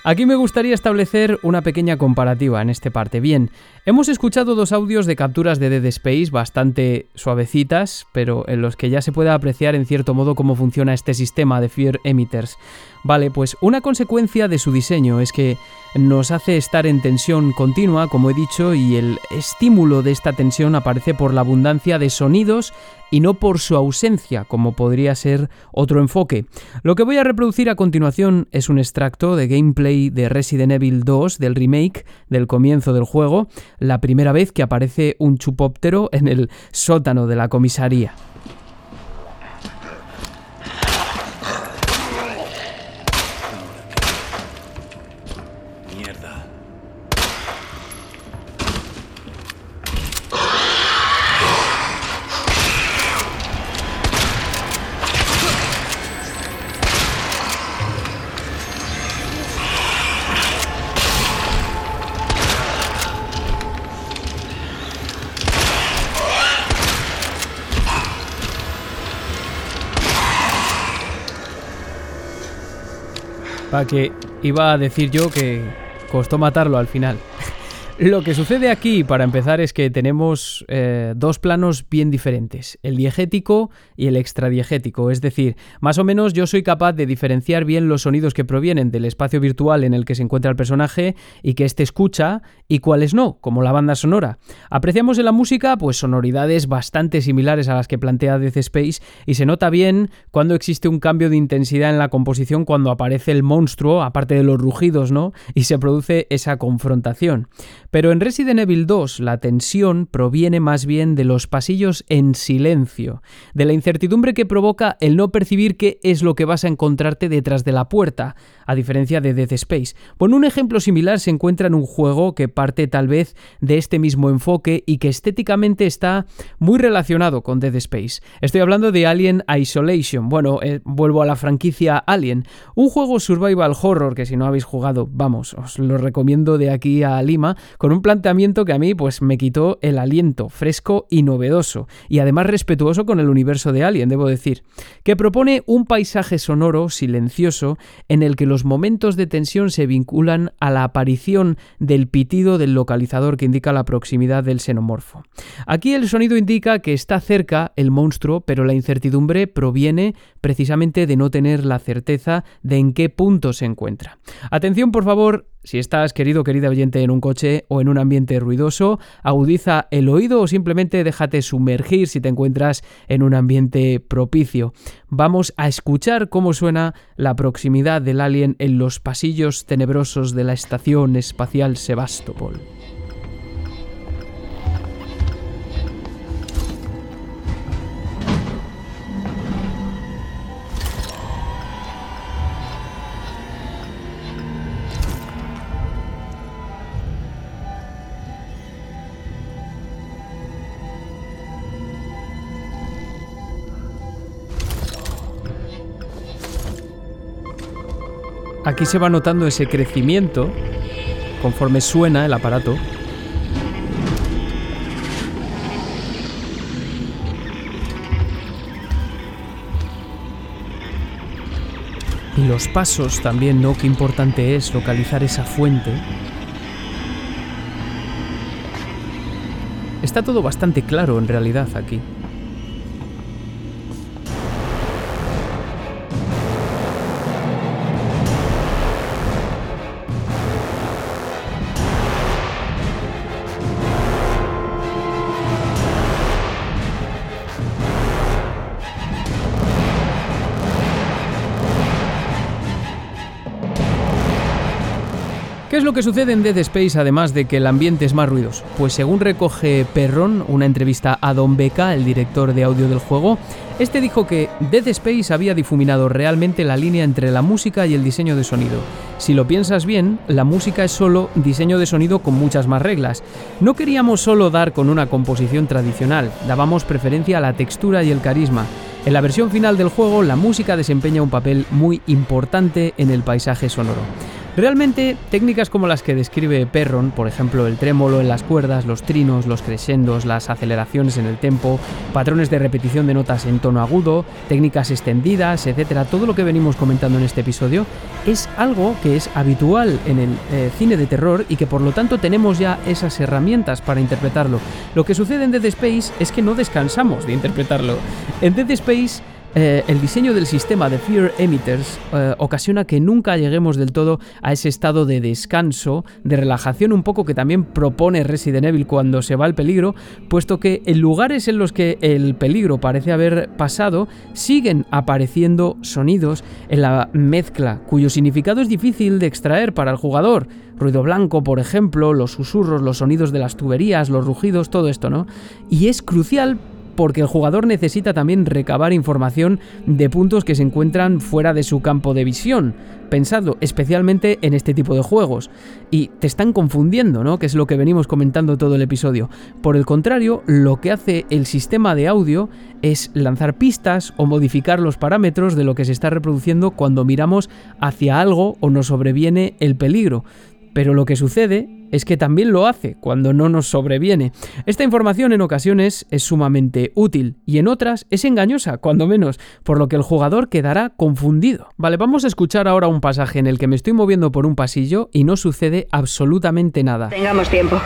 Aquí me gustaría establecer una pequeña comparativa en este parte. Bien, hemos escuchado dos audios de capturas de Dead Space bastante suavecitas, pero en los que ya se puede apreciar en cierto modo cómo funciona este sistema de Fear Emitters. Vale, pues una consecuencia de su diseño es que nos hace estar en tensión continua, como he dicho, y el estímulo de esta tensión aparece por la abundancia de sonidos y no por su ausencia, como podría ser otro enfoque. Lo que voy a reproducir a continuación es un extracto de gameplay de Resident Evil 2 del remake del comienzo del juego, la primera vez que aparece un chupóptero en el sótano de la comisaría. Para que iba a decir yo que costó matarlo al final. Lo que sucede aquí, para empezar, es que tenemos eh, dos planos bien diferentes, el diegético y el extradiegético. Es decir, más o menos yo soy capaz de diferenciar bien los sonidos que provienen del espacio virtual en el que se encuentra el personaje y que éste escucha y cuáles no, como la banda sonora. Apreciamos en la música pues sonoridades bastante similares a las que plantea Death Space y se nota bien cuando existe un cambio de intensidad en la composición cuando aparece el monstruo, aparte de los rugidos, ¿no? Y se produce esa confrontación. Pero en Resident Evil 2 la tensión proviene más bien de los pasillos en silencio, de la incertidumbre que provoca el no percibir qué es lo que vas a encontrarte detrás de la puerta, a diferencia de Dead Space. Por un ejemplo similar se encuentra en un juego que parte tal vez de este mismo enfoque y que estéticamente está muy relacionado con Dead Space. Estoy hablando de Alien Isolation. Bueno, eh, vuelvo a la franquicia Alien, un juego survival horror que si no habéis jugado, vamos, os lo recomiendo de aquí a Lima con un planteamiento que a mí pues me quitó el aliento, fresco y novedoso, y además respetuoso con el universo de Alien, debo decir, que propone un paisaje sonoro, silencioso, en el que los momentos de tensión se vinculan a la aparición del pitido del localizador que indica la proximidad del xenomorfo. Aquí el sonido indica que está cerca el monstruo, pero la incertidumbre proviene precisamente de no tener la certeza de en qué punto se encuentra. Atención, por favor, si estás, querido querida oyente, en un coche o en un ambiente ruidoso, agudiza el oído o simplemente déjate sumergir si te encuentras en un ambiente propicio. Vamos a escuchar cómo suena la proximidad del alien en los pasillos tenebrosos de la Estación Espacial Sebastopol. Aquí se va notando ese crecimiento conforme suena el aparato. Y los pasos también, ¿no? Qué importante es localizar esa fuente. Está todo bastante claro en realidad aquí. Lo que sucede en Dead Space además de que el ambiente es más ruidoso? Pues según recoge Perron, una entrevista a Don Beca, el director de audio del juego, este dijo que Dead Space había difuminado realmente la línea entre la música y el diseño de sonido. Si lo piensas bien, la música es solo diseño de sonido con muchas más reglas. No queríamos solo dar con una composición tradicional, dábamos preferencia a la textura y el carisma. En la versión final del juego, la música desempeña un papel muy importante en el paisaje sonoro. Realmente, técnicas como las que describe Perron, por ejemplo el trémolo en las cuerdas, los trinos, los crescendos, las aceleraciones en el tempo, patrones de repetición de notas en tono agudo, técnicas extendidas, etcétera, todo lo que venimos comentando en este episodio, es algo que es habitual en el eh, cine de terror y que por lo tanto tenemos ya esas herramientas para interpretarlo. Lo que sucede en Dead Space es que no descansamos de interpretarlo. En Dead Space eh, el diseño del sistema de Fear Emitters eh, ocasiona que nunca lleguemos del todo a ese estado de descanso, de relajación un poco que también propone Resident Evil cuando se va al peligro, puesto que en lugares en los que el peligro parece haber pasado, siguen apareciendo sonidos en la mezcla, cuyo significado es difícil de extraer para el jugador. Ruido blanco, por ejemplo, los susurros, los sonidos de las tuberías, los rugidos, todo esto, ¿no? Y es crucial porque el jugador necesita también recabar información de puntos que se encuentran fuera de su campo de visión. Pensadlo, especialmente en este tipo de juegos. Y te están confundiendo, ¿no? Que es lo que venimos comentando todo el episodio. Por el contrario, lo que hace el sistema de audio es lanzar pistas o modificar los parámetros de lo que se está reproduciendo cuando miramos hacia algo o nos sobreviene el peligro. Pero lo que sucede es que también lo hace cuando no nos sobreviene. Esta información en ocasiones es sumamente útil y en otras es engañosa, cuando menos, por lo que el jugador quedará confundido. Vale, vamos a escuchar ahora un pasaje en el que me estoy moviendo por un pasillo y no sucede absolutamente nada. Tengamos tiempo.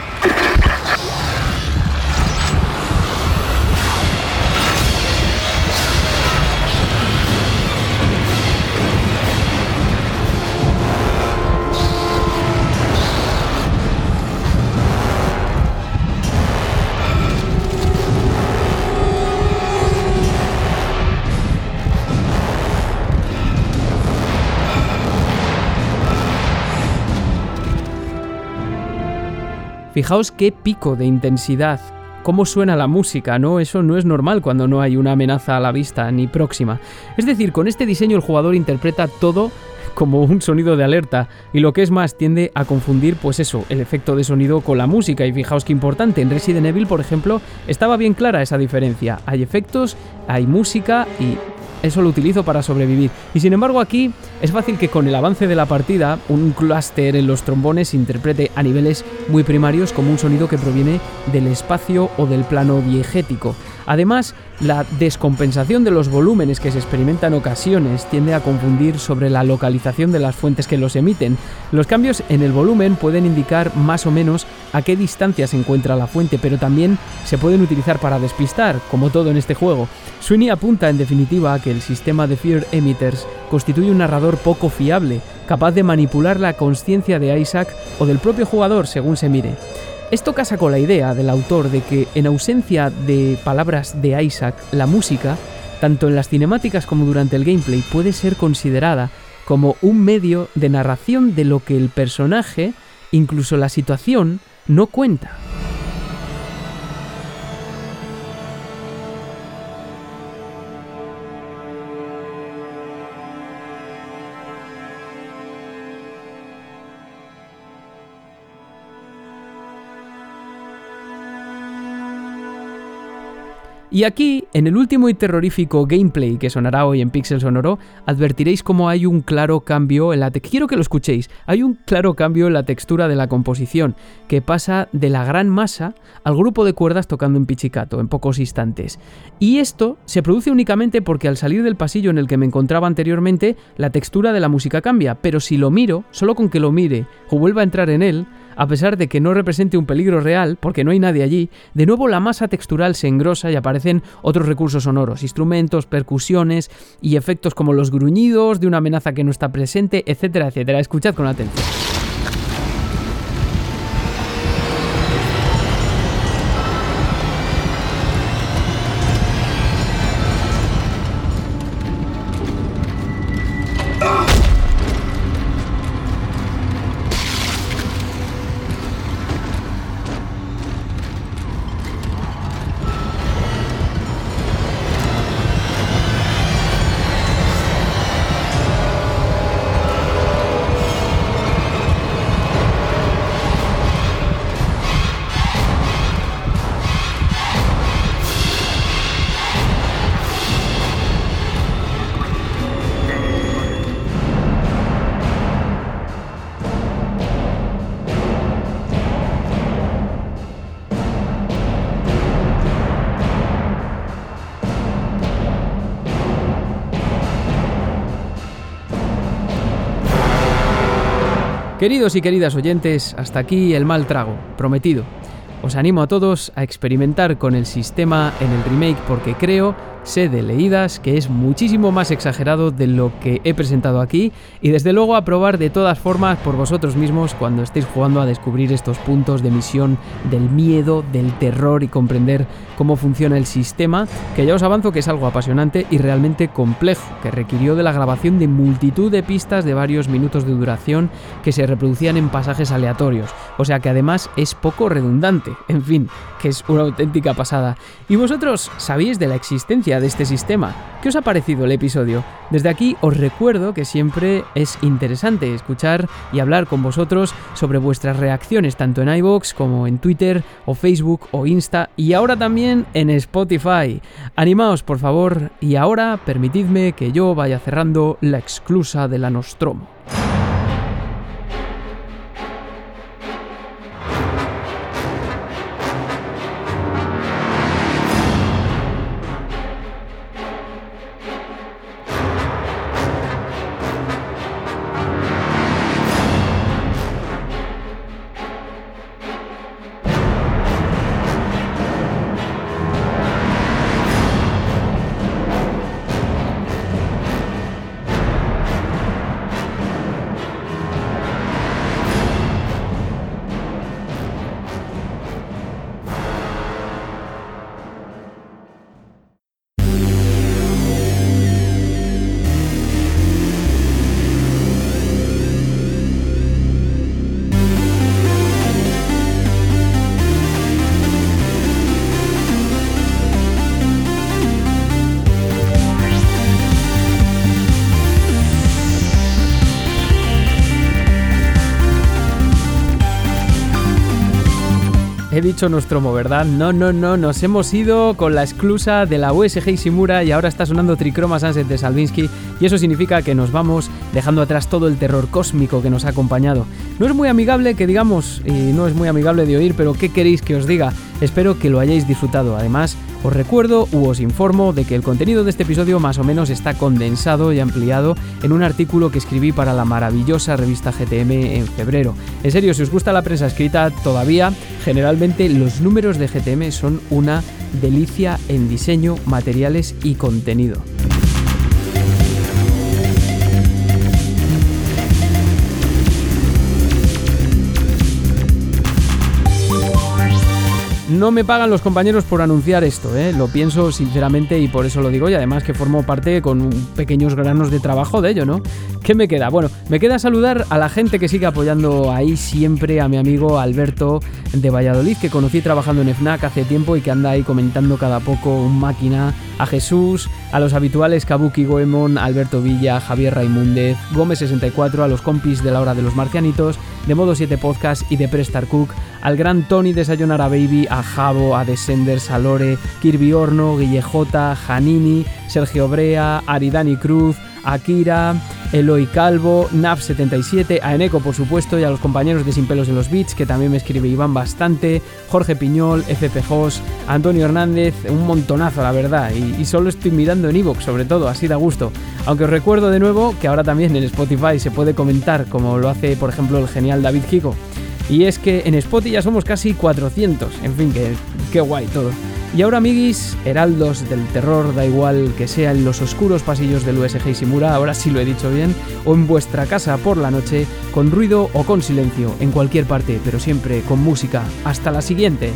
Fijaos qué pico de intensidad, cómo suena la música, ¿no? Eso no es normal cuando no hay una amenaza a la vista ni próxima. Es decir, con este diseño el jugador interpreta todo como un sonido de alerta y lo que es más tiende a confundir pues eso, el efecto de sonido con la música y fijaos qué importante, en Resident Evil por ejemplo estaba bien clara esa diferencia, hay efectos, hay música y eso lo utilizo para sobrevivir. Y sin embargo aquí es fácil que con el avance de la partida un clúster en los trombones interprete a niveles muy primarios como un sonido que proviene del espacio o del plano diegético. Además, la descompensación de los volúmenes que se experimenta en ocasiones tiende a confundir sobre la localización de las fuentes que los emiten. Los cambios en el volumen pueden indicar más o menos a qué distancia se encuentra la fuente, pero también se pueden utilizar para despistar, como todo en este juego. Sweeney apunta en definitiva a que el sistema de Fear Emitters constituye un narrador poco fiable, capaz de manipular la conciencia de Isaac o del propio jugador según se mire. Esto casa con la idea del autor de que, en ausencia de palabras de Isaac, la música, tanto en las cinemáticas como durante el gameplay, puede ser considerada como un medio de narración de lo que el personaje, incluso la situación, no cuenta. Y aquí, en el último y terrorífico gameplay que sonará hoy en Pixel Sonoro, advertiréis cómo hay un claro cambio en la quiero que lo escuchéis. Hay un claro cambio en la textura de la composición, que pasa de la gran masa al grupo de cuerdas tocando en pichicato en pocos instantes. Y esto se produce únicamente porque al salir del pasillo en el que me encontraba anteriormente, la textura de la música cambia, pero si lo miro, solo con que lo mire o vuelva a entrar en él, a pesar de que no represente un peligro real, porque no hay nadie allí, de nuevo la masa textural se engrosa y aparecen otros recursos sonoros, instrumentos, percusiones y efectos como los gruñidos de una amenaza que no está presente, etcétera, etcétera. Escuchad con atención. Queridos y queridas oyentes, hasta aquí el mal trago, prometido. Os animo a todos a experimentar con el sistema en el remake porque creo sé de leídas que es muchísimo más exagerado de lo que he presentado aquí y desde luego a probar de todas formas por vosotros mismos cuando estéis jugando a descubrir estos puntos de misión del miedo, del terror y comprender cómo funciona el sistema, que ya os avanzo que es algo apasionante y realmente complejo, que requirió de la grabación de multitud de pistas de varios minutos de duración que se reproducían en pasajes aleatorios, o sea que además es poco redundante, en fin, que es una auténtica pasada. ¿Y vosotros sabéis de la existencia de este sistema. ¿Qué os ha parecido el episodio? Desde aquí os recuerdo que siempre es interesante escuchar y hablar con vosotros sobre vuestras reacciones tanto en iVoox como en Twitter o Facebook o Insta y ahora también en Spotify. Animaos por favor y ahora permitidme que yo vaya cerrando la exclusa de la Nostromo. Dicho Nostromo, ¿verdad? No, no, no, nos hemos ido con la exclusa de la USG Ishimura y ahora está sonando Trichroma Sunset de Salvinsky y eso significa que nos vamos dejando atrás todo el terror cósmico que nos ha acompañado. No es muy amigable que digamos, y no es muy amigable de oír, pero ¿qué queréis que os diga? Espero que lo hayáis disfrutado. Además, os recuerdo u os informo de que el contenido de este episodio más o menos está condensado y ampliado en un artículo que escribí para la maravillosa revista GTM en febrero. En serio, si os gusta la prensa escrita todavía, generalmente los números de GTM son una delicia en diseño, materiales y contenido. No me pagan los compañeros por anunciar esto, ¿eh? lo pienso sinceramente y por eso lo digo y además que formo parte con pequeños granos de trabajo de ello, ¿no? ¿Qué me queda? Bueno, me queda saludar a la gente que sigue apoyando ahí siempre a mi amigo Alberto de Valladolid, que conocí trabajando en FNAC hace tiempo y que anda ahí comentando cada poco un máquina, a Jesús, a los habituales Kabuki Goemon, Alberto Villa, Javier Raimúndez, Gómez64, a los compis de la hora de los marcianitos, de Modo 7 Podcast y de Prestar Cook, al gran Tony de Sayonara Baby, a Jabo, a Descenders, a Lore, Kirby Horno, Guillejota, Janini, Sergio Brea, Aridani Cruz, Akira, Eloy Calvo, Nav77, a Eneco por supuesto y a los compañeros de Sin Pelos en los Beats que también me escribían bastante, Jorge Piñol, FP Jos, Antonio Hernández, un montonazo la verdad y, solo estoy mirando en Evox sobre todo, así da gusto. Aunque os recuerdo de nuevo que ahora también en Spotify se puede comentar como lo hace por ejemplo el genial David Kiko. Y es que en Spotify ya somos casi 400, en fin, que, guay todo. Y ahora, amiguis, heraldos del terror, da igual que sea en los oscuros pasillos del USG Ishimura, ahora sí lo he dicho bien, o en vuestra casa por la noche, con ruido o con silencio, en cualquier parte, pero siempre con música. Hasta la siguiente.